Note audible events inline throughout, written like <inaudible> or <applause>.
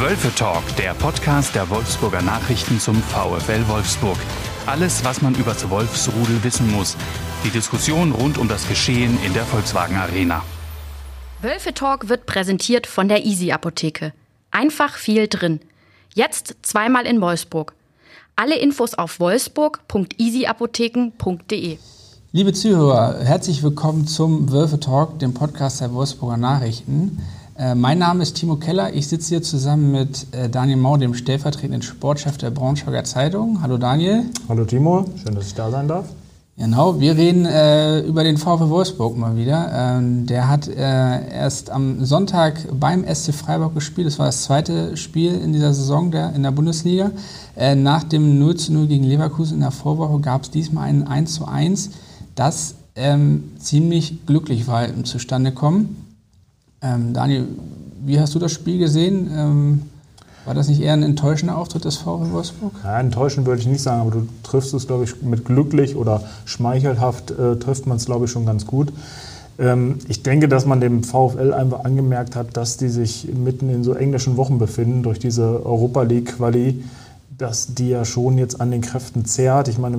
Wölfe Talk, der Podcast der Wolfsburger Nachrichten zum VfL Wolfsburg. Alles, was man über das Wolfsrudel wissen muss. Die Diskussion rund um das Geschehen in der Volkswagen Arena. Wölfe Talk wird präsentiert von der Easy Apotheke. Einfach viel drin. Jetzt zweimal in Wolfsburg. Alle Infos auf wolfsburg.easyapotheken.de. Liebe Zuhörer, herzlich willkommen zum Wölfe Talk, dem Podcast der Wolfsburger Nachrichten. Äh, mein Name ist Timo Keller. Ich sitze hier zusammen mit äh, Daniel Mau, dem stellvertretenden Sportchef der Braunschweiger Zeitung. Hallo Daniel. Hallo Timo, schön, dass ich da sein darf. Genau, wir reden äh, über den VfL Wolfsburg mal wieder. Ähm, der hat äh, erst am Sonntag beim SC Freiburg gespielt. Das war das zweite Spiel in dieser Saison der, in der Bundesliga. Äh, nach dem 0 zu 0 gegen Leverkusen in der Vorwoche gab es diesmal ein 1 zu 1 das ähm, ziemlich glücklich war im Zustandekommen. Ähm, Daniel, wie hast du das Spiel gesehen? Ähm, war das nicht eher ein enttäuschender Auftritt des VfL Wolfsburg? Ja, enttäuschend würde ich nicht sagen, aber du triffst es, glaube ich, mit glücklich oder schmeichelhaft äh, trifft man es, glaube ich, schon ganz gut. Ähm, ich denke, dass man dem VfL einfach angemerkt hat, dass die sich mitten in so englischen Wochen befinden durch diese Europa League Quali, dass die ja schon jetzt an den Kräften zehrt. Ich meine,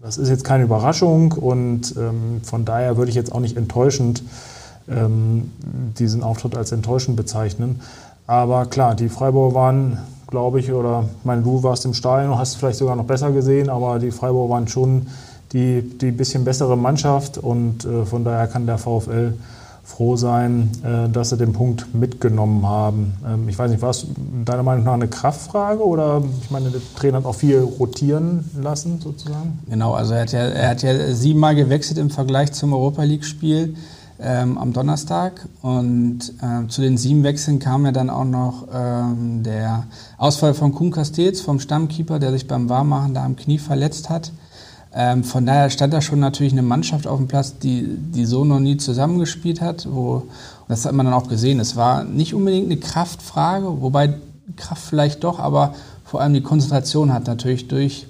das ist jetzt keine Überraschung und ähm, von daher würde ich jetzt auch nicht enttäuschend ähm, diesen Auftritt als enttäuschend bezeichnen. Aber klar, die Freiburger waren, glaube ich, oder ich meine, du warst im Stadion, und hast vielleicht sogar noch besser gesehen, aber die Freiburger waren schon die, die bisschen bessere Mannschaft und äh, von daher kann der VfL froh sein, äh, dass sie den Punkt mitgenommen haben. Ähm, ich weiß nicht, war es deiner Meinung nach eine Kraftfrage oder ich meine, der Trainer hat auch viel rotieren lassen sozusagen? Genau, also er hat ja, er hat ja siebenmal gewechselt im Vergleich zum Europa League-Spiel. Ähm, am Donnerstag. Und äh, zu den sieben Wechseln kam ja dann auch noch ähm, der Ausfall von Kuhn Castells, vom Stammkeeper, der sich beim Warmmachen da am Knie verletzt hat. Ähm, von daher stand da schon natürlich eine Mannschaft auf dem Platz, die, die so noch nie zusammengespielt hat. Wo, das hat man dann auch gesehen. Es war nicht unbedingt eine Kraftfrage, wobei Kraft vielleicht doch, aber vor allem die Konzentration hat natürlich durch,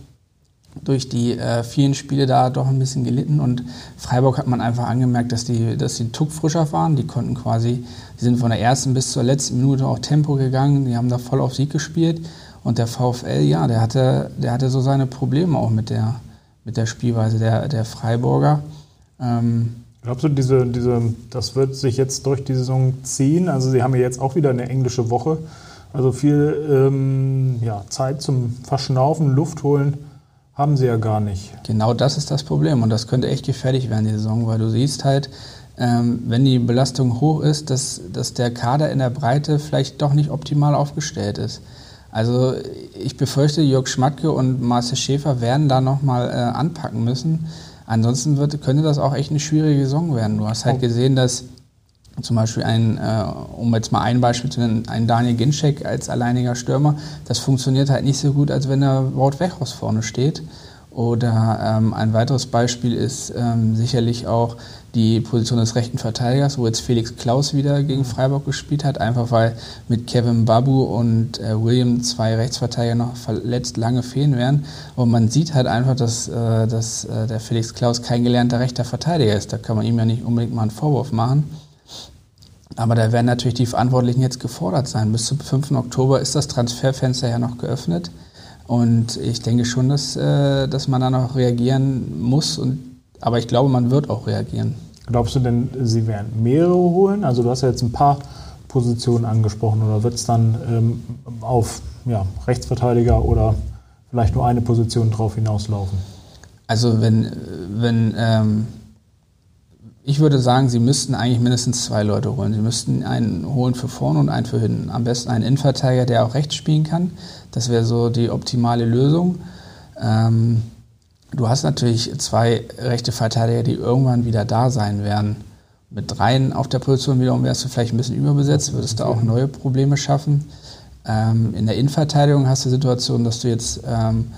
durch die äh, vielen Spiele da doch ein bisschen gelitten. Und Freiburg hat man einfach angemerkt, dass die, dass die Tuck frischer waren. Die konnten quasi, die sind von der ersten bis zur letzten Minute auch Tempo gegangen. Die haben da voll auf Sieg gespielt. Und der VfL, ja, der hatte, der hatte so seine Probleme auch mit der, mit der Spielweise der, der Freiburger. Ähm, Glaubst du, diese, diese, das wird sich jetzt durch die Saison ziehen? Also Sie haben ja jetzt auch wieder eine englische Woche. Also viel ähm, ja, Zeit zum Verschnaufen, Luft holen haben Sie ja gar nicht. Genau das ist das Problem und das könnte echt gefährlich werden, die Saison, weil du siehst halt, ähm, wenn die Belastung hoch ist, dass, dass der Kader in der Breite vielleicht doch nicht optimal aufgestellt ist. Also ich befürchte, Jörg Schmatke und Marcel Schäfer werden da nochmal äh, anpacken müssen. Ansonsten wird, könnte das auch echt eine schwierige Saison werden. Du hast halt oh. gesehen, dass zum Beispiel ein, äh, um jetzt mal ein Beispiel zu nennen, ein Daniel Ginczek als alleiniger Stürmer, das funktioniert halt nicht so gut, als wenn der Wout Weghorst vorne steht. Oder ähm, ein weiteres Beispiel ist ähm, sicherlich auch die Position des rechten Verteidigers, wo jetzt Felix Klaus wieder gegen Freiburg gespielt hat, einfach weil mit Kevin Babu und äh, William zwei Rechtsverteidiger noch verletzt lange fehlen werden. Und man sieht halt einfach, dass, äh, dass äh, der Felix Klaus kein gelernter rechter Verteidiger ist. Da kann man ihm ja nicht unbedingt mal einen Vorwurf machen. Aber da werden natürlich die Verantwortlichen jetzt gefordert sein. Bis zum 5. Oktober ist das Transferfenster ja noch geöffnet. Und ich denke schon, dass, äh, dass man da noch reagieren muss. Und, aber ich glaube, man wird auch reagieren. Glaubst du denn, Sie werden mehrere holen? Also du hast ja jetzt ein paar Positionen angesprochen. Oder wird es dann ähm, auf ja, Rechtsverteidiger oder vielleicht nur eine Position drauf hinauslaufen? Also wenn, wenn ähm, ich würde sagen, Sie müssten eigentlich mindestens zwei Leute holen. Sie müssten einen holen für vorne und einen für hinten. Am besten einen Innenverteidiger, der auch rechts spielen kann. Das wäre so die optimale Lösung. Ähm, du hast natürlich zwei rechte Verteidiger, die irgendwann wieder da sein werden. Mit dreien auf der Position wiederum wärst du vielleicht ein bisschen überbesetzt, würdest du auch neue Probleme schaffen. Ähm, in der Innenverteidigung hast du die Situation, dass du jetzt ähm,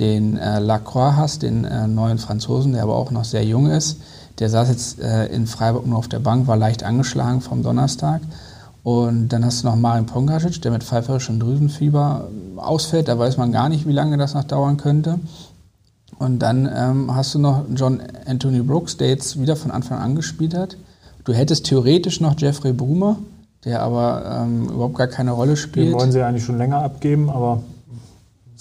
den äh, Lacroix hast, den äh, neuen Franzosen, der aber auch noch sehr jung ist. Der saß jetzt äh, in Freiburg nur auf der Bank, war leicht angeschlagen vom Donnerstag. Und dann hast du noch Marin Pongacic, der mit pfeiferischem Drüsenfieber ausfällt. Da weiß man gar nicht, wie lange das noch dauern könnte. Und dann ähm, hast du noch John Anthony Brooks, der jetzt wieder von Anfang an gespielt hat. Du hättest theoretisch noch Jeffrey Brumer, der aber ähm, überhaupt gar keine Rolle spielt. Den wollen sie eigentlich schon länger abgeben, aber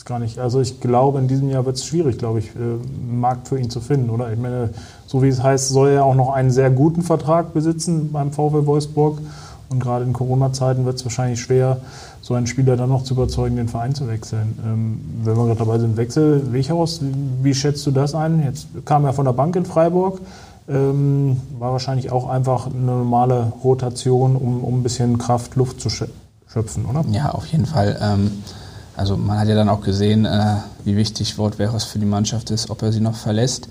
ist gar nicht. Also ich glaube, in diesem Jahr wird es schwierig, glaube ich, äh, einen Markt für ihn zu finden, oder? Ich meine, so wie es heißt, soll er auch noch einen sehr guten Vertrag besitzen beim VfL Wolfsburg. Und gerade in Corona-Zeiten wird es wahrscheinlich schwer, so einen Spieler dann noch zu überzeugen, den Verein zu wechseln. Ähm, wenn wir gerade dabei sind, Wechsel, Wechhaus, wie schätzt du das ein? Jetzt kam er von der Bank in Freiburg. Ähm, war wahrscheinlich auch einfach eine normale Rotation, um, um ein bisschen Kraft, Luft zu schöpfen, oder? Ja, auf jeden Fall. Ähm, also man hat ja dann auch gesehen, äh, wie wichtig Wort Wechhaus für die Mannschaft ist, ob er sie noch verlässt.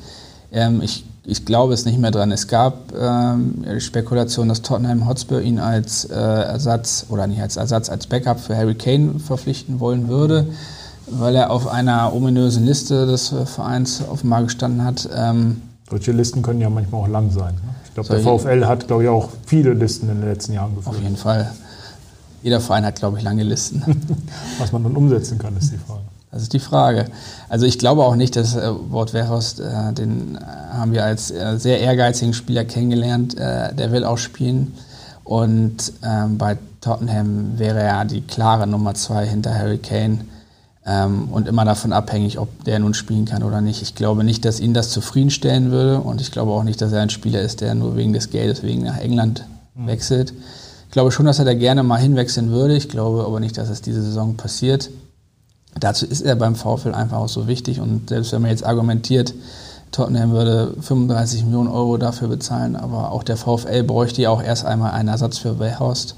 Ähm, ich ich glaube es nicht mehr dran. Es gab ähm, die Spekulation, dass Tottenham Hotspur ihn als äh, Ersatz oder nicht als Ersatz, als Backup für Harry Kane verpflichten wollen würde, weil er auf einer ominösen Liste des äh, Vereins offenbar gestanden hat. Ähm, Solche Listen können ja manchmal auch lang sein. Ne? Ich glaube, der VfL hat, glaube ich, auch viele Listen in den letzten Jahren geführt. Auf jeden Fall. Jeder Verein hat, glaube ich, lange Listen. <laughs> Was man dann umsetzen kann, ist die Frage. Das ist die Frage. Also ich glaube auch nicht, dass äh, Wort Wehrhorst, äh, den äh, haben wir als äh, sehr ehrgeizigen Spieler kennengelernt, äh, der will auch spielen. Und ähm, bei Tottenham wäre er die klare Nummer zwei hinter Harry Kane ähm, und immer davon abhängig, ob der nun spielen kann oder nicht. Ich glaube nicht, dass ihn das zufriedenstellen würde und ich glaube auch nicht, dass er ein Spieler ist, der nur wegen des Geldes wegen nach England mhm. Ich glaube schon, dass er da gerne mal hinwechseln würde. Ich glaube aber nicht, dass es diese Saison passiert. Dazu ist er beim VfL einfach auch so wichtig und selbst wenn man jetzt argumentiert, Tottenham würde 35 Millionen Euro dafür bezahlen, aber auch der VfL bräuchte ja auch erst einmal einen Ersatz für Weghorst,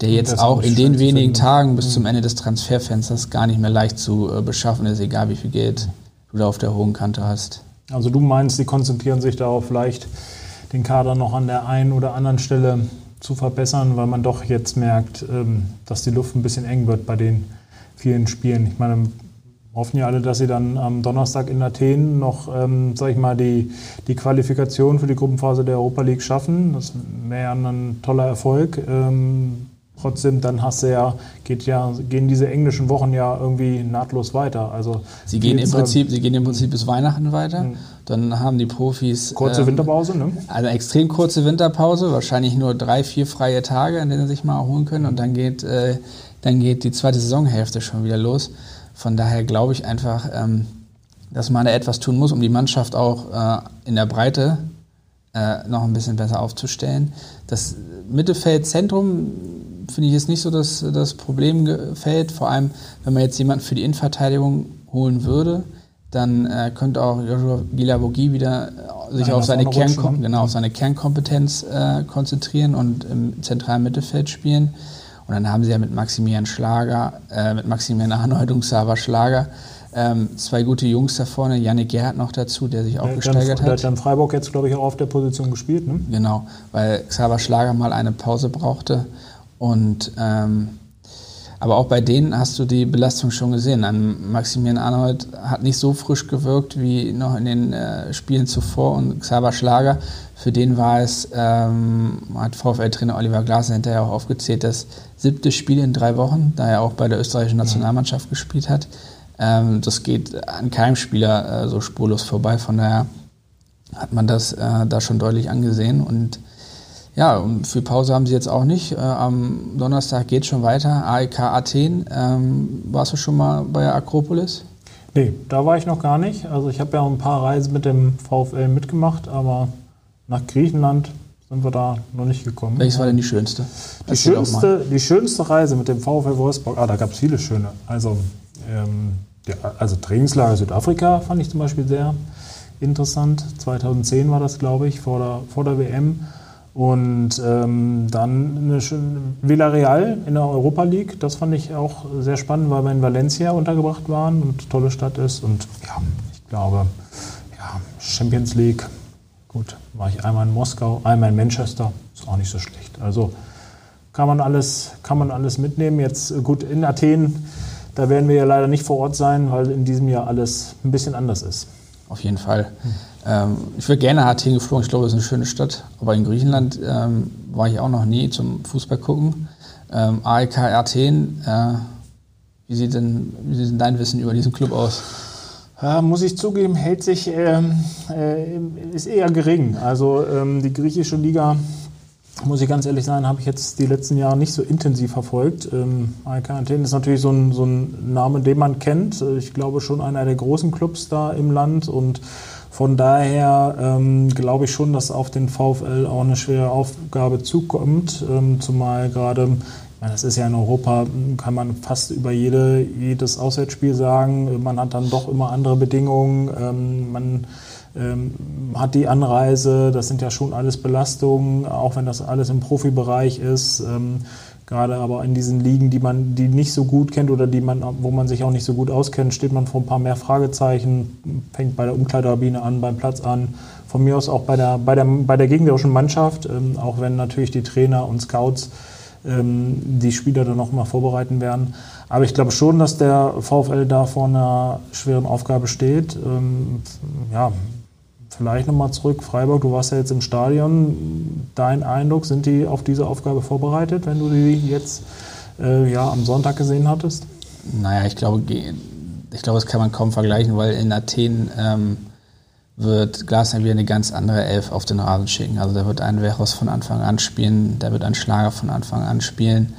der jetzt auch in den wenigen Tagen bis mhm. zum Ende des Transferfensters gar nicht mehr leicht zu äh, beschaffen ist, egal wie viel Geld du da auf der hohen Kante hast. Also du meinst, sie konzentrieren sich darauf, vielleicht den Kader noch an der einen oder anderen Stelle zu verbessern, weil man doch jetzt merkt, ähm, dass die Luft ein bisschen eng wird bei den vielen Spielen. Ich meine, hoffen ja alle, dass sie dann am Donnerstag in Athen noch, ähm, sag ich mal, die, die Qualifikation für die Gruppenphase der Europa League schaffen. Das wäre ein toller Erfolg. Ähm, trotzdem, dann hast du ja, geht ja, gehen diese englischen Wochen ja irgendwie nahtlos weiter. Also sie gehen im Prinzip, sie gehen im Prinzip bis Weihnachten weiter. Dann haben die Profis kurze ähm, Winterpause, ne? Also eine extrem kurze Winterpause, wahrscheinlich nur drei, vier freie Tage, an denen sie sich mal erholen können. Und dann geht äh, dann geht die zweite Saisonhälfte schon wieder los. Von daher glaube ich einfach, ähm, dass man da etwas tun muss, um die Mannschaft auch äh, in der Breite äh, noch ein bisschen besser aufzustellen. Das Mittelfeldzentrum finde ich jetzt nicht so das, das Problemfeld, vor allem wenn man jetzt jemanden für die Innenverteidigung holen würde, dann äh, könnte auch Joshua Gilavogi wieder äh, sich auf seine, Kernkom genau, auf seine Kernkompetenz äh, konzentrieren und im zentralen Mittelfeld spielen. Und dann haben sie ja mit Maximilian Schlager, äh, mit Maximilian Arnold und Xaver Schlager ähm, zwei gute Jungs da vorne, Yannick Gerhardt noch dazu, der sich auch der gesteigert hat. Der hat dann Freiburg jetzt, glaube ich, auch auf der Position gespielt, ne? Genau, weil Xaver Schlager mal eine Pause brauchte. Und ähm, aber auch bei denen hast du die Belastung schon gesehen. An Maximilian Arnold hat nicht so frisch gewirkt wie noch in den äh, Spielen zuvor und Xaver Schlager, für den war es, ähm, hat VfL-Trainer Oliver Glasner hinterher auch aufgezählt, das siebte Spiel in drei Wochen, da er auch bei der österreichischen Nationalmannschaft gespielt hat. Ähm, das geht an keinem Spieler äh, so spurlos vorbei, von daher hat man das äh, da schon deutlich angesehen und ja, und für Pause haben sie jetzt auch nicht. Äh, am Donnerstag geht es schon weiter. AEK Athen. Ähm, warst du schon mal bei der Akropolis? Nee, da war ich noch gar nicht. Also ich habe ja ein paar Reisen mit dem VfL mitgemacht, aber nach Griechenland sind wir da noch nicht gekommen. Welches war denn die schönste? Die schönste, die schönste Reise mit dem VfL Wolfsburg, ah, da gab es viele schöne. Also, ähm, ja, also Trainingslager Südafrika fand ich zum Beispiel sehr interessant. 2010 war das, glaube ich, vor der, vor der WM. Und ähm, dann eine schöne Villarreal in der Europa League. Das fand ich auch sehr spannend, weil wir in Valencia untergebracht waren und tolle Stadt ist. Und ja, ich glaube, ja, Champions League, gut, war ich einmal in Moskau, einmal in Manchester, ist auch nicht so schlecht. Also kann man alles, kann man alles mitnehmen. Jetzt gut in Athen, da werden wir ja leider nicht vor Ort sein, weil in diesem Jahr alles ein bisschen anders ist. Auf jeden Fall. Hm. Ähm, ich wäre gerne nach Athen geflogen. Ich glaube, es ist eine schöne Stadt. Aber in Griechenland ähm, war ich auch noch nie zum Fußball gucken. Ähm, AEK Athen, äh, wie, sieht denn, wie sieht denn dein Wissen über diesen Club aus? Ja, muss ich zugeben, hält sich, ähm, äh, ist eher gering. Also ähm, die griechische Liga muss ich ganz ehrlich sein, habe ich jetzt die letzten Jahre nicht so intensiv verfolgt. Ähm, Athen ist natürlich so ein, so ein Name, den man kennt. Ich glaube schon einer der großen Clubs da im Land und von daher ähm, glaube ich schon, dass auf den VfL auch eine schwere Aufgabe zukommt, ähm, zumal gerade das ist ja in Europa, kann man fast über jede, jedes Auswärtsspiel sagen. Man hat dann doch immer andere Bedingungen. Ähm, man ähm, hat die Anreise, das sind ja schon alles Belastungen, auch wenn das alles im Profibereich ist. Ähm, gerade aber in diesen Ligen, die man die nicht so gut kennt oder die man, wo man sich auch nicht so gut auskennt, steht man vor ein paar mehr Fragezeichen, fängt bei der Umkleidekabine an, beim Platz an, von mir aus auch bei der, bei der, bei der gegnerischen Mannschaft, ähm, auch wenn natürlich die Trainer und Scouts die Spieler dann noch mal vorbereiten werden. Aber ich glaube schon, dass der VfL da vor einer schweren Aufgabe steht. ja, Vielleicht nochmal zurück, Freiburg, du warst ja jetzt im Stadion. Dein Eindruck, sind die auf diese Aufgabe vorbereitet, wenn du die jetzt äh, ja, am Sonntag gesehen hattest? Naja, ich glaube, ich glaube, das kann man kaum vergleichen, weil in Athen ähm, wird Glasner wieder eine ganz andere Elf auf den Rasen schicken. Also da wird ein Verus von Anfang an spielen, da wird ein Schlager von Anfang an spielen.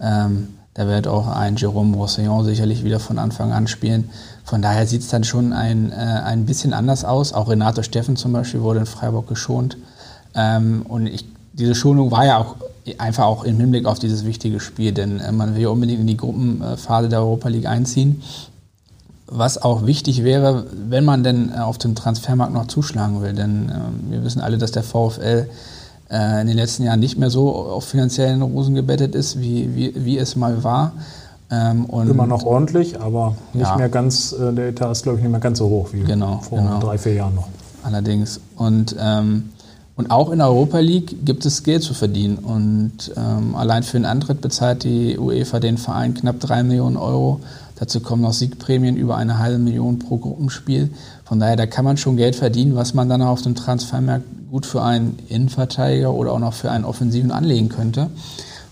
Ähm, da wird auch ein Jerome Roussillon sicherlich wieder von Anfang an spielen. Von daher sieht es dann schon ein, äh, ein bisschen anders aus. Auch Renato Steffen zum Beispiel wurde in Freiburg geschont. Ähm, und ich, diese Schonung war ja auch einfach auch im Hinblick auf dieses wichtige Spiel, denn äh, man will ja unbedingt in die Gruppenphase der Europa League einziehen. Was auch wichtig wäre, wenn man denn äh, auf dem Transfermarkt noch zuschlagen will, denn äh, wir wissen alle, dass der VfL in den letzten Jahren nicht mehr so auf finanziellen Rosen gebettet ist, wie, wie, wie es mal war. Ähm, Immer noch ordentlich, aber nicht ja. mehr ganz, äh, der Etat ist glaube ich nicht mehr ganz so hoch wie genau, vor genau. drei, vier Jahren noch. Allerdings. Und, ähm, und auch in der Europa League gibt es Geld zu verdienen. Und ähm, allein für den Antritt bezahlt die UEFA den Verein knapp drei Millionen Euro. Dazu kommen noch Siegprämien über eine halbe Million pro Gruppenspiel. Von daher, da kann man schon Geld verdienen, was man dann auf dem Transfermarkt gut für einen Innenverteidiger oder auch noch für einen Offensiven anlegen könnte.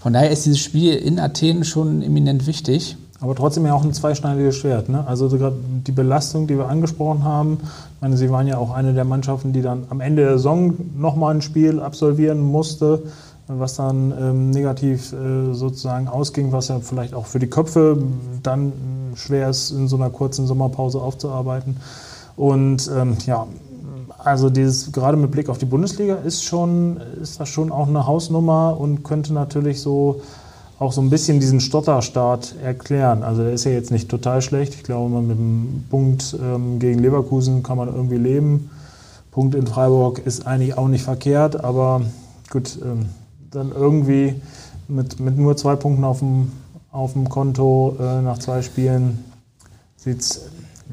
Von daher ist dieses Spiel in Athen schon eminent wichtig. Aber trotzdem ja auch ein zweischneidiges Schwert. Ne? Also die Belastung, die wir angesprochen haben. Ich meine, Sie waren ja auch eine der Mannschaften, die dann am Ende der Saison nochmal ein Spiel absolvieren musste, was dann ähm, negativ äh, sozusagen ausging, was ja vielleicht auch für die Köpfe dann schwer ist, in so einer kurzen Sommerpause aufzuarbeiten. Und ähm, ja, also dieses, gerade mit Blick auf die Bundesliga ist schon, ist das schon auch eine Hausnummer und könnte natürlich so auch so ein bisschen diesen Stotterstart erklären. Also der ist ja jetzt nicht total schlecht. Ich glaube, mit dem Punkt ähm, gegen Leverkusen kann man irgendwie leben. Punkt in Freiburg ist eigentlich auch nicht verkehrt, aber gut, ähm, dann irgendwie mit, mit nur zwei Punkten auf dem, auf dem Konto äh, nach zwei Spielen sieht es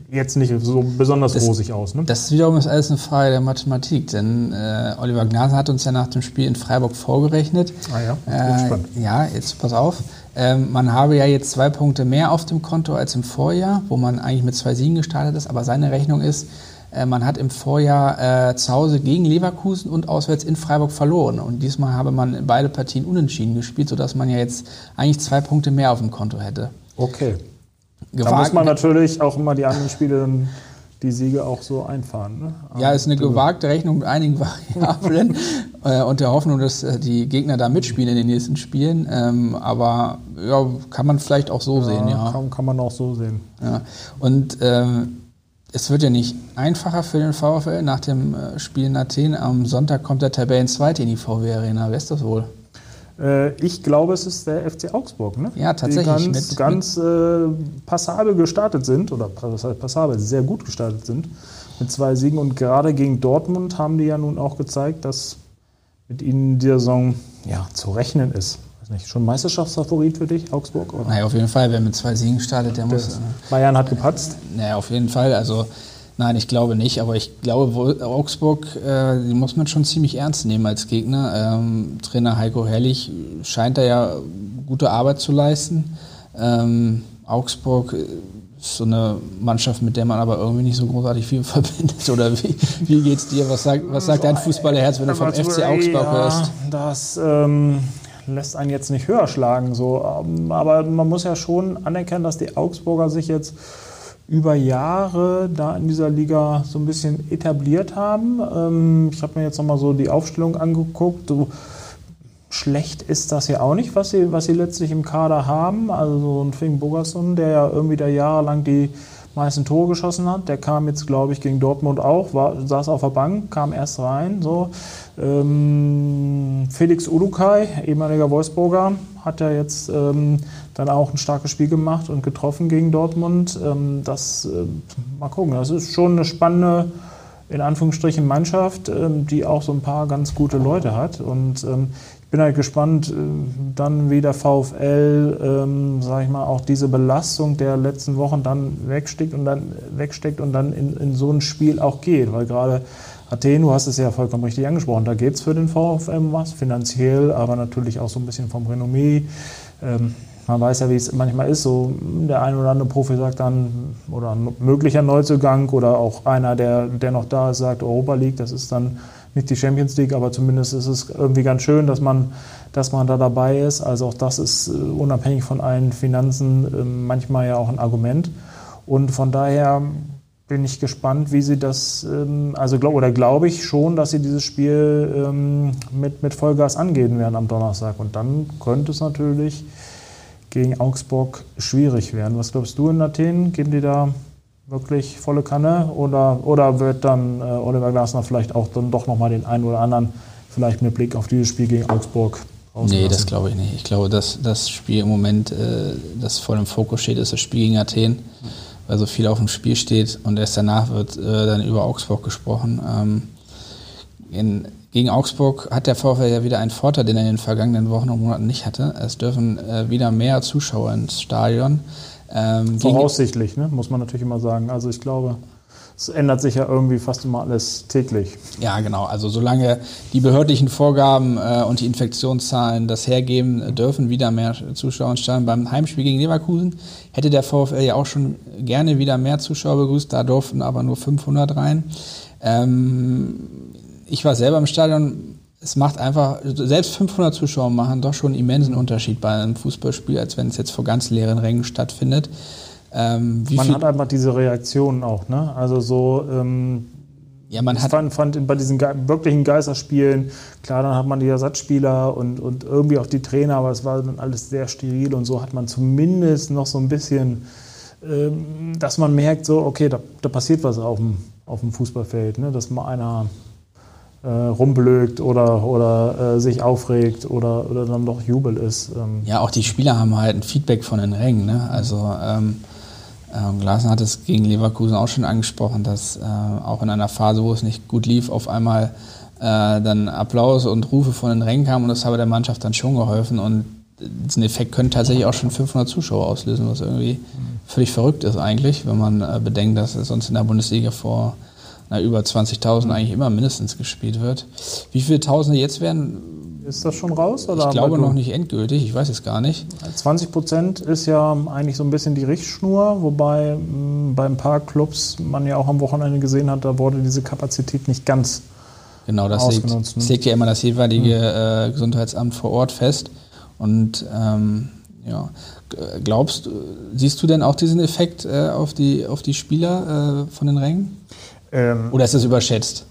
jetzt nicht so besonders das, rosig aus. Ne? Das ist wiederum ist alles eine Frage der Mathematik, denn äh, Oliver Gnaser hat uns ja nach dem Spiel in Freiburg vorgerechnet. Ah ja, äh. Ja, jetzt pass auf. Ähm, man habe ja jetzt zwei Punkte mehr auf dem Konto als im Vorjahr, wo man eigentlich mit zwei Siegen gestartet ist, aber seine Rechnung ist, äh, man hat im Vorjahr äh, zu Hause gegen Leverkusen und auswärts in Freiburg verloren. Und diesmal habe man beide Partien unentschieden gespielt, sodass man ja jetzt eigentlich zwei Punkte mehr auf dem Konto hätte. Okay gewagt. Da muss man natürlich auch immer die anderen Spiele dann die Siege auch so einfahren. Ne? Ja, ist eine gewagte Rechnung mit einigen <laughs> Variablen äh, und der Hoffnung, dass äh, die Gegner da mitspielen in den nächsten Spielen. Ähm, aber ja, kann man vielleicht auch so ja, sehen, ja. Kann, kann, man auch so sehen. Ja. Und ähm, es wird ja nicht einfacher für den VfL. Nach dem äh, Spiel in Athen am Sonntag kommt der Tabellenzweite in die VW Arena. Wer ist das wohl? Äh, ich glaube, es ist der FC Augsburg, ne? Ja, tatsächlich. Die ganz, mit, ganz äh, passabel gestartet sind, oder passabel, sehr gut gestartet sind mit zwei Siegen. Und gerade gegen Dortmund haben die ja nun auch gezeigt, dass mit ihnen die Saison ja, zu rechnen ist. Weiß nicht, schon Meisterschaftsfavorit für dich, Augsburg? Oder? Naja, auf jeden Fall. Wer mit zwei Siegen startet, der, der muss. Äh, Bayern hat gepatzt. Naja, auf jeden Fall. Also Nein, ich glaube nicht, aber ich glaube, Augsburg, äh, die muss man schon ziemlich ernst nehmen als Gegner. Ähm, Trainer Heiko Herrlich scheint da ja gute Arbeit zu leisten. Ähm, Augsburg ist so eine Mannschaft, mit der man aber irgendwie nicht so großartig viel <laughs> verbindet. Oder wie, wie geht's dir? Was sagt, was sagt dein Fußballerherz, wenn du vom FC Augsburg ja, hörst? Das ähm, lässt einen jetzt nicht höher schlagen. So. Ähm, aber man muss ja schon anerkennen, dass die Augsburger sich jetzt über Jahre da in dieser Liga so ein bisschen etabliert haben. Ähm, ich habe mir jetzt nochmal so die Aufstellung angeguckt. So, schlecht ist das ja auch nicht, was sie, was sie letztlich im Kader haben. Also so ein Finn Bogerson, der ja irgendwie da jahrelang die meisten Tore geschossen hat, der kam jetzt, glaube ich, gegen Dortmund auch, war, saß auf der Bank, kam erst rein. So. Ähm, Felix Udukai, ehemaliger Wolfsburger, hat ja jetzt ähm, dann auch ein starkes Spiel gemacht und getroffen gegen Dortmund. Ähm, das, äh, mal gucken, das ist schon eine spannende in Anführungsstrichen Mannschaft, ähm, die auch so ein paar ganz gute Leute hat. Und ähm, bin halt gespannt, äh, dann wie der VfL, ähm, sage ich mal, auch diese Belastung der letzten Wochen dann wegsteckt und dann wegsteckt und dann in, in so ein Spiel auch geht. Weil gerade Athen, du hast es ja vollkommen richtig angesprochen, da geht es für den VfL was, finanziell, aber natürlich auch so ein bisschen vom Renommee. Ähm, man weiß ja, wie es manchmal ist. So der ein oder andere Profi sagt dann, oder ein möglicher Neuzugang oder auch einer, der, der noch da ist, sagt Europa League, das ist dann nicht die Champions League, aber zumindest ist es irgendwie ganz schön, dass man, dass man da dabei ist. Also auch das ist äh, unabhängig von allen Finanzen ähm, manchmal ja auch ein Argument. Und von daher bin ich gespannt, wie sie das, ähm, also glaub, oder glaube ich schon, dass sie dieses Spiel ähm, mit, mit Vollgas angehen werden am Donnerstag. Und dann könnte es natürlich gegen Augsburg schwierig werden. Was glaubst du in Athen? Geben die da wirklich volle Kanne oder, oder wird dann äh, Oliver Glasner vielleicht auch dann doch nochmal den einen oder anderen, vielleicht mit Blick auf dieses Spiel gegen Augsburg Nee, das glaube ich nicht. Ich glaube, dass das Spiel im Moment, äh, das voll im Fokus steht, ist das Spiel gegen Athen, weil so viel auf dem Spiel steht und erst danach wird äh, dann über Augsburg gesprochen. Ähm, in, gegen Augsburg hat der VfL ja wieder einen Vorteil, den er in den vergangenen Wochen und Monaten nicht hatte. Es dürfen äh, wieder mehr Zuschauer ins Stadion. Ähm, Voraussichtlich, ne? muss man natürlich immer sagen. Also ich glaube, es ändert sich ja irgendwie fast immer alles täglich. Ja, genau. Also solange die behördlichen Vorgaben äh, und die Infektionszahlen das hergeben, dürfen wieder mehr Zuschauer ins Beim Heimspiel gegen Leverkusen hätte der VfL ja auch schon gerne wieder mehr Zuschauer begrüßt. Da durften aber nur 500 rein. Ähm, ich war selber im Stadion es macht einfach, selbst 500 Zuschauer machen doch schon einen immensen Unterschied bei einem Fußballspiel, als wenn es jetzt vor ganz leeren Rängen stattfindet. Ähm, man hat einfach diese Reaktionen auch, ne? Also so, ähm, ja, man hat fand, fand bei diesen wirklichen Geisterspielen, klar, dann hat man die Ersatzspieler und, und irgendwie auch die Trainer, aber es war dann alles sehr steril und so hat man zumindest noch so ein bisschen, ähm, dass man merkt, so, okay, da, da passiert was auf dem, auf dem Fußballfeld, ne? dass mal einer äh, rumblökt oder, oder äh, sich aufregt oder, oder dann doch Jubel ist. Ähm. Ja, auch die Spieler haben halt ein Feedback von den Rängen. Ne? Also ähm, ähm, Glasner hat es gegen Leverkusen auch schon angesprochen, dass äh, auch in einer Phase, wo es nicht gut lief, auf einmal äh, dann Applaus und Rufe von den Rängen kamen und das habe der Mannschaft dann schon geholfen und diesen Effekt können tatsächlich auch schon 500 Zuschauer auslösen, was irgendwie völlig verrückt ist eigentlich, wenn man äh, bedenkt, dass es sonst in der Bundesliga vor na, über 20.000 eigentlich immer mindestens gespielt wird. Wie viele Tausende jetzt werden? Ist das schon raus? Oder ich glaube noch nicht endgültig, ich weiß es gar nicht. 20 Prozent ist ja eigentlich so ein bisschen die Richtschnur, wobei mh, bei ein paar Clubs man ja auch am Wochenende gesehen hat, da wurde diese Kapazität nicht ganz Genau, das legt, ne? das legt ja immer das jeweilige mhm. äh, Gesundheitsamt vor Ort fest. Und ähm, ja, glaubst, siehst du denn auch diesen Effekt äh, auf, die, auf die Spieler äh, von den Rängen? Ähm, Oder ist das überschätzt?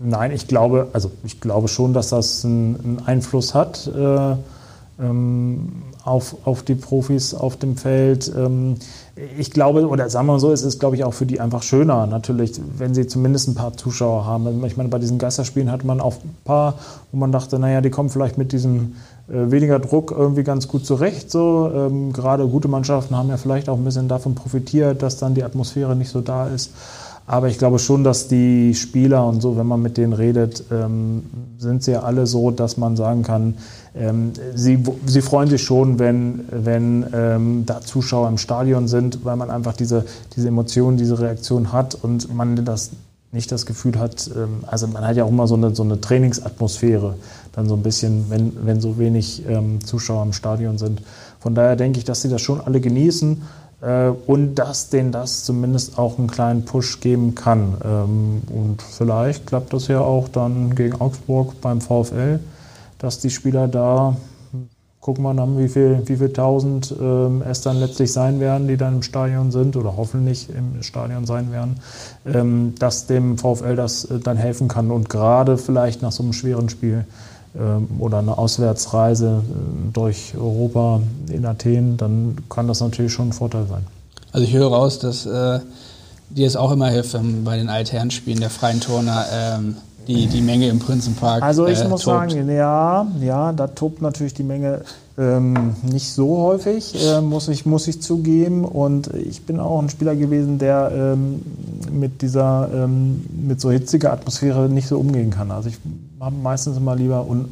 Nein, ich glaube, also ich glaube schon, dass das einen, Einfluss hat äh, ähm, auf, auf die Profis auf dem Feld. Ähm, ich glaube, oder sagen wir mal so, es ist, glaube ich, auch für die einfach schöner, natürlich, wenn sie zumindest ein paar Zuschauer haben. Ich meine, bei diesen Geisterspielen hat man auch ein paar, wo man dachte, naja, die kommen vielleicht mit diesem äh, weniger Druck irgendwie ganz gut zurecht. So. Ähm, gerade gute Mannschaften haben ja vielleicht auch ein bisschen davon profitiert, dass dann die Atmosphäre nicht so da ist. Aber ich glaube schon, dass die Spieler und so, wenn man mit denen redet, ähm, sind sie ja alle so, dass man sagen kann, ähm, sie, sie freuen sich schon, wenn, wenn ähm, da Zuschauer im Stadion sind, weil man einfach diese, diese Emotionen, diese Reaktion hat und man das nicht das Gefühl hat, ähm, also man hat ja auch immer so eine, so eine Trainingsatmosphäre, dann so ein bisschen, wenn, wenn so wenig ähm, Zuschauer im Stadion sind. Von daher denke ich, dass sie das schon alle genießen und dass denen das zumindest auch einen kleinen Push geben kann. Ähm, und vielleicht klappt das ja auch dann gegen Augsburg beim VfL, dass die Spieler da, gucken wir dann, wie viel, wie viel tausend ähm, es dann letztlich sein werden, die dann im Stadion sind oder hoffentlich im Stadion sein werden, ähm, dass dem VfL das äh, dann helfen kann und gerade vielleicht nach so einem schweren Spiel oder eine Auswärtsreise äh, durch Europa in Athen, dann kann das natürlich schon ein Vorteil sein. Also ich höre raus, dass äh, dir es auch immer hilft, ähm, bei den Altherrenspielen der freien Turner ähm, die, die Menge im Prinzenpark. Also ich äh, muss tobt. sagen, ja, ja, da tobt natürlich die Menge ähm, nicht so häufig, äh, muss, ich, muss ich zugeben. Und ich bin auch ein Spieler gewesen, der ähm, mit dieser, ähm, mit so hitziger Atmosphäre nicht so umgehen kann. Also ich habe meistens immer lieber un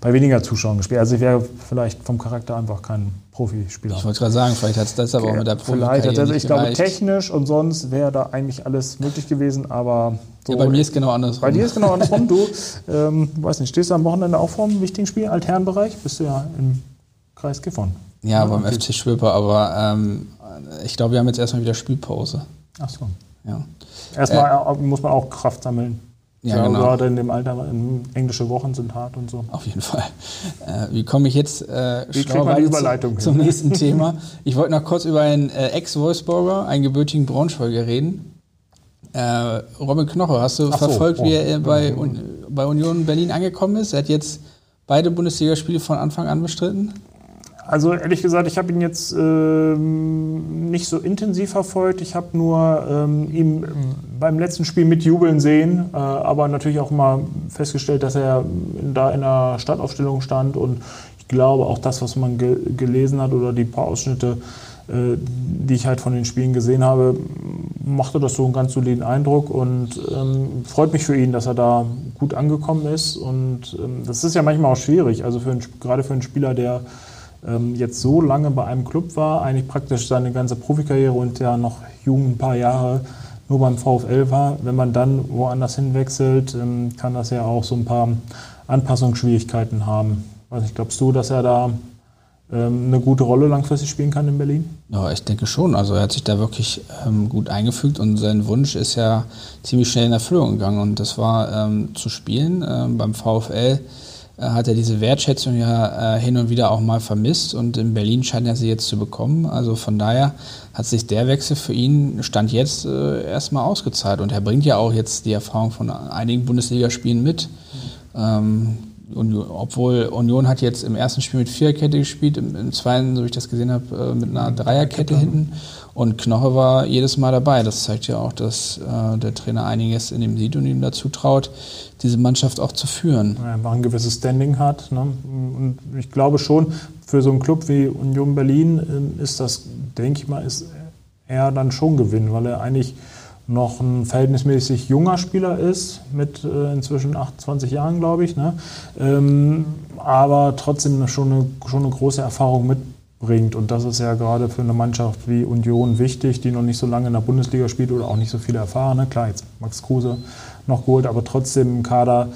bei weniger Zuschauern gespielt. Also ich wäre vielleicht vom Charakter einfach kein Profispieler. Ich wollte gerade sagen, vielleicht hat es das aber auch mit der Profi Vielleicht, also ich glaube technisch und sonst wäre da eigentlich alles möglich gewesen, aber so ja, bei mir ist genau andersrum. Bei dir ist genau andersrum. <laughs> Du, ähm, weiß nicht, stehst du am Wochenende auch vor einem wichtigen Spiel, Altherrenbereich? Bist du ja im Kreis Gifhorn. Ja, ja beim okay. FC Schwöper, aber ähm, ich glaube, wir haben jetzt erstmal wieder Spielpause. Ach so. Ja. Erstmal äh, muss man auch Kraft sammeln. Ja, ja genau. Gerade in dem Alter, englische Wochen sind hart und so. Auf jeden Fall. Äh, wie komme ich jetzt äh, Überleitung zum, nächsten <laughs> Thema? Ich wollte noch kurz über einen äh, Ex-Wolfsburger, einen gebürtigen Braunschweiger reden. Äh, Robin Knoche, hast du Ach verfolgt, so. oh. wie er bei, bei Union Berlin angekommen ist? Er hat jetzt beide Bundesligaspiele von Anfang an bestritten? Also ehrlich gesagt, ich habe ihn jetzt ähm, nicht so intensiv verfolgt. Ich habe nur ähm, ihn beim letzten Spiel mit jubeln sehen, äh, aber natürlich auch mal festgestellt, dass er da in der Startaufstellung stand. Und ich glaube auch das, was man ge gelesen hat oder die paar Ausschnitte, äh, die ich halt von den Spielen gesehen habe, machte das so einen ganz soliden Eindruck. Und ähm, freut mich für ihn, dass er da gut angekommen ist. Und ähm, das ist ja manchmal auch schwierig, also für einen, gerade für einen Spieler, der jetzt so lange bei einem Club war, eigentlich praktisch seine ganze Profikarriere und ja noch jung ein paar Jahre nur beim VfL war. Wenn man dann woanders hinwechselt, ähm, kann das ja auch so ein paar Anpassungsschwierigkeiten haben. Was ich glaubst du, dass er da ähm, eine gute Rolle langfristig spielen kann in Berlin? Ja, ich denke schon. Also er hat sich da wirklich ähm, gut eingefügt und sein Wunsch ist ja ziemlich schnell in Erfüllung gegangen. Und das war ähm, zu spielen ähm, beim VfL hat er diese Wertschätzung ja äh, hin und wieder auch mal vermisst und in Berlin scheint er sie jetzt zu bekommen. Also von daher hat sich der Wechsel für ihn Stand jetzt äh, erstmal ausgezahlt und er bringt ja auch jetzt die Erfahrung von einigen Bundesligaspielen mit. Ähm, Union, obwohl Union hat jetzt im ersten Spiel mit Viererkette gespielt, im, im zweiten, so wie ich das gesehen habe, äh, mit einer Dreierkette hinten. Und Knoche war jedes Mal dabei. Das zeigt ja auch, dass äh, der Trainer einiges in ihm sieht und ihm dazu traut, diese Mannschaft auch zu führen. Ja, einfach ein gewisses Standing hat. Ne? Und ich glaube schon, für so einen Club wie Union Berlin äh, ist das, denke ich mal, ist er dann schon Gewinn, weil er eigentlich noch ein verhältnismäßig junger Spieler ist, mit äh, inzwischen 28 Jahren, glaube ich. Ne? Ähm, aber trotzdem schon eine, schon eine große Erfahrung mit bringt. Und das ist ja gerade für eine Mannschaft wie Union wichtig, die noch nicht so lange in der Bundesliga spielt oder auch nicht so viele erfahrene. Klar, jetzt Max Kruse noch geholt, aber trotzdem ein Kader,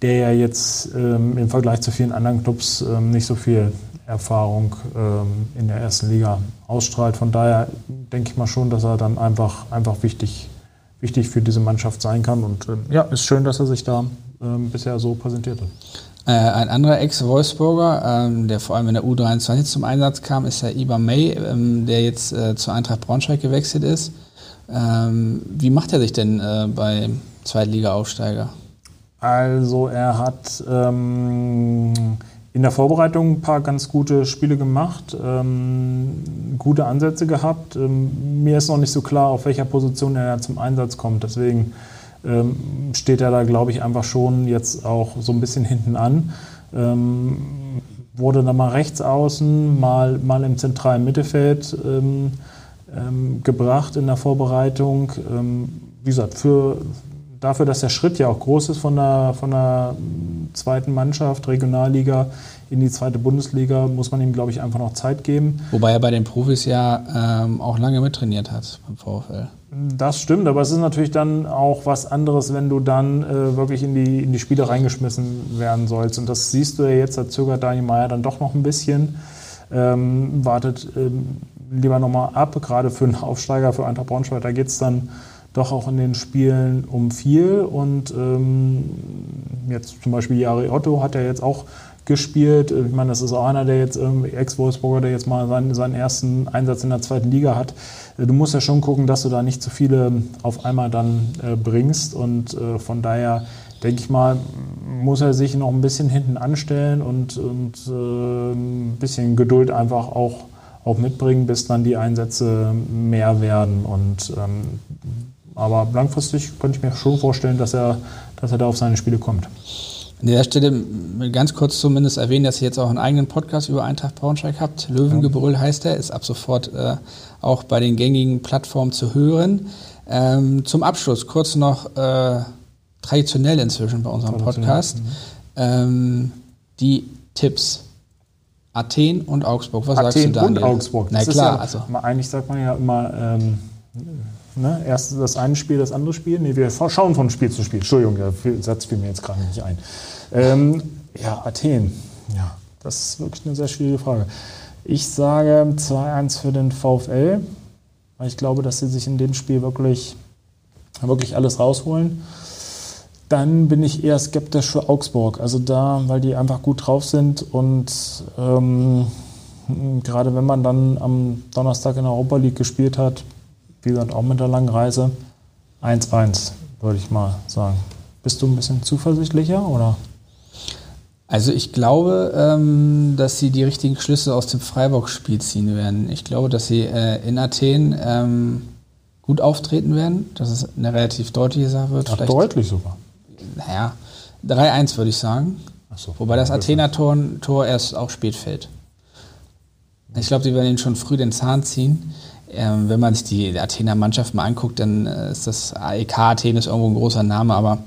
der ja jetzt ähm, im Vergleich zu vielen anderen Clubs ähm, nicht so viel Erfahrung ähm, in der ersten Liga ausstrahlt. Von daher denke ich mal schon, dass er dann einfach, einfach wichtig, wichtig für diese Mannschaft sein kann. Und ähm, ja, ist schön, dass er sich da ähm, bisher so präsentiert hat. Äh, ein anderer Ex-Wolfsburger, ähm, der vor allem in der U23 zum Einsatz kam, ist der Iber May, ähm, der jetzt äh, zur Eintracht Braunschweig gewechselt ist. Ähm, wie macht er sich denn äh, bei Zweitliga-Aufsteiger? Also er hat ähm, in der Vorbereitung ein paar ganz gute Spiele gemacht, ähm, gute Ansätze gehabt. Ähm, mir ist noch nicht so klar, auf welcher Position er zum Einsatz kommt. Deswegen ähm, steht er da, glaube ich, einfach schon jetzt auch so ein bisschen hinten an. Ähm, wurde dann mal rechts außen, mal, mal im zentralen Mittelfeld ähm, ähm gebracht in der Vorbereitung. Ähm, wie gesagt, für, dafür, dass der Schritt ja auch groß ist von der, von der zweiten Mannschaft, Regionalliga in die zweite Bundesliga, muss man ihm, glaube ich, einfach noch Zeit geben. Wobei er bei den Profis ja ähm, auch lange mittrainiert hat beim VfL. Das stimmt, aber es ist natürlich dann auch was anderes, wenn du dann äh, wirklich in die, in die Spiele reingeschmissen werden sollst. Und das siehst du ja jetzt, da zögert Daniel Meyer dann doch noch ein bisschen. Ähm, wartet ähm, lieber nochmal ab, gerade für einen Aufsteiger, für Eintracht Braunschweig, da geht es dann doch auch in den Spielen um viel. Und ähm, jetzt zum Beispiel Jari Otto hat ja jetzt auch gespielt. Ich meine, das ist auch einer, der jetzt Ex-Wolfsburger, der jetzt mal seinen, seinen ersten Einsatz in der zweiten Liga hat. Äh, du musst ja schon gucken, dass du da nicht zu viele auf einmal dann äh, bringst. Und äh, von daher denke ich mal, muss er sich noch ein bisschen hinten anstellen und, und äh, ein bisschen Geduld einfach auch, auch mitbringen, bis dann die Einsätze mehr werden. Und, ähm, aber langfristig könnte ich mir schon vorstellen, dass er, dass er da auf seine Spiele kommt. An der Stelle ganz kurz zumindest erwähnen, dass ihr jetzt auch einen eigenen Podcast über Eintracht Braunschweig habt. Löwengebrüll heißt er, ist ab sofort äh, auch bei den gängigen Plattformen zu hören. Ähm, zum Abschluss kurz noch äh, traditionell inzwischen bei unserem Podcast. Mhm. Ähm, die Tipps. Athen und Augsburg. Was Athen sagst du da? und Augsburg. Das Na klar, ja, also. Eigentlich sagt man ja immer, ähm, ne, erst das eine Spiel, das andere Spiel. Nee, wir schauen von Spiel zu Spiel. Entschuldigung, der Satz fiel mir jetzt gerade nicht ein. Ähm, ja, Athen. Ja, das ist wirklich eine sehr schwierige Frage. Ich sage 2-1 für den VfL, weil ich glaube, dass sie sich in dem Spiel wirklich, wirklich alles rausholen dann bin ich eher skeptisch für Augsburg. Also da, weil die einfach gut drauf sind und ähm, gerade wenn man dann am Donnerstag in der Europa League gespielt hat, wie gesagt, auch mit der langen Reise, 1-1, würde ich mal sagen. Bist du ein bisschen zuversichtlicher oder? Also ich glaube, ähm, dass sie die richtigen Schlüsse aus dem Freiburg-Spiel ziehen werden. Ich glaube, dass sie äh, in Athen ähm, gut auftreten werden, dass es eine relativ deutliche Sache wird. Ach, deutlich sogar naja, 3-1 würde ich sagen. So, Wobei das Athener-Tor Tor erst auch spät fällt. Ich glaube, sie werden ihn schon früh den Zahn ziehen. Ähm, wenn man sich die Athener Mannschaft mal anguckt, dann äh, ist das AEK Athen ist irgendwo ein großer Name, aber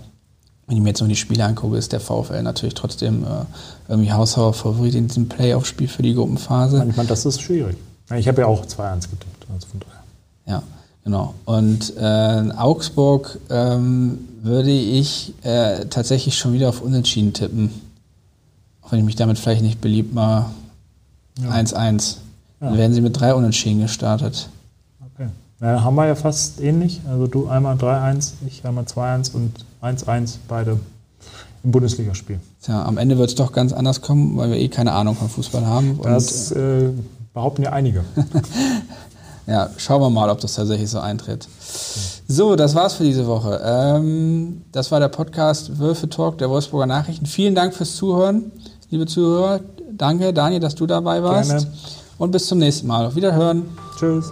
wenn ich mir jetzt nur die Spiele angucke, ist der VfL natürlich trotzdem äh, irgendwie Haushoher Favorit in diesem Playoff-Spiel für die Gruppenphase. Ich meine, das ist schwierig. Ich habe ja auch 2-1 getippt, also von daher. Ja, genau. Und äh, Augsburg ähm, würde ich äh, tatsächlich schon wieder auf Unentschieden tippen. Auch wenn ich mich damit vielleicht nicht beliebt mache. 1-1. Ja. Ja. Dann werden sie mit drei Unentschieden gestartet. Ja, haben wir ja fast ähnlich. Also du einmal 3-1, ich einmal 2-1 und 1-1, beide im Bundesligaspiel. Tja, am Ende wird es doch ganz anders kommen, weil wir eh keine Ahnung von Fußball haben. Das äh, behaupten ja einige. <laughs> ja, schauen wir mal, ob das tatsächlich so eintritt. So, das war's für diese Woche. Ähm, das war der Podcast Würfe Talk der Wolfsburger Nachrichten. Vielen Dank fürs Zuhören, liebe Zuhörer. Danke, Daniel, dass du dabei warst. Gerne. Und bis zum nächsten Mal. Auf Wiederhören. Tschüss.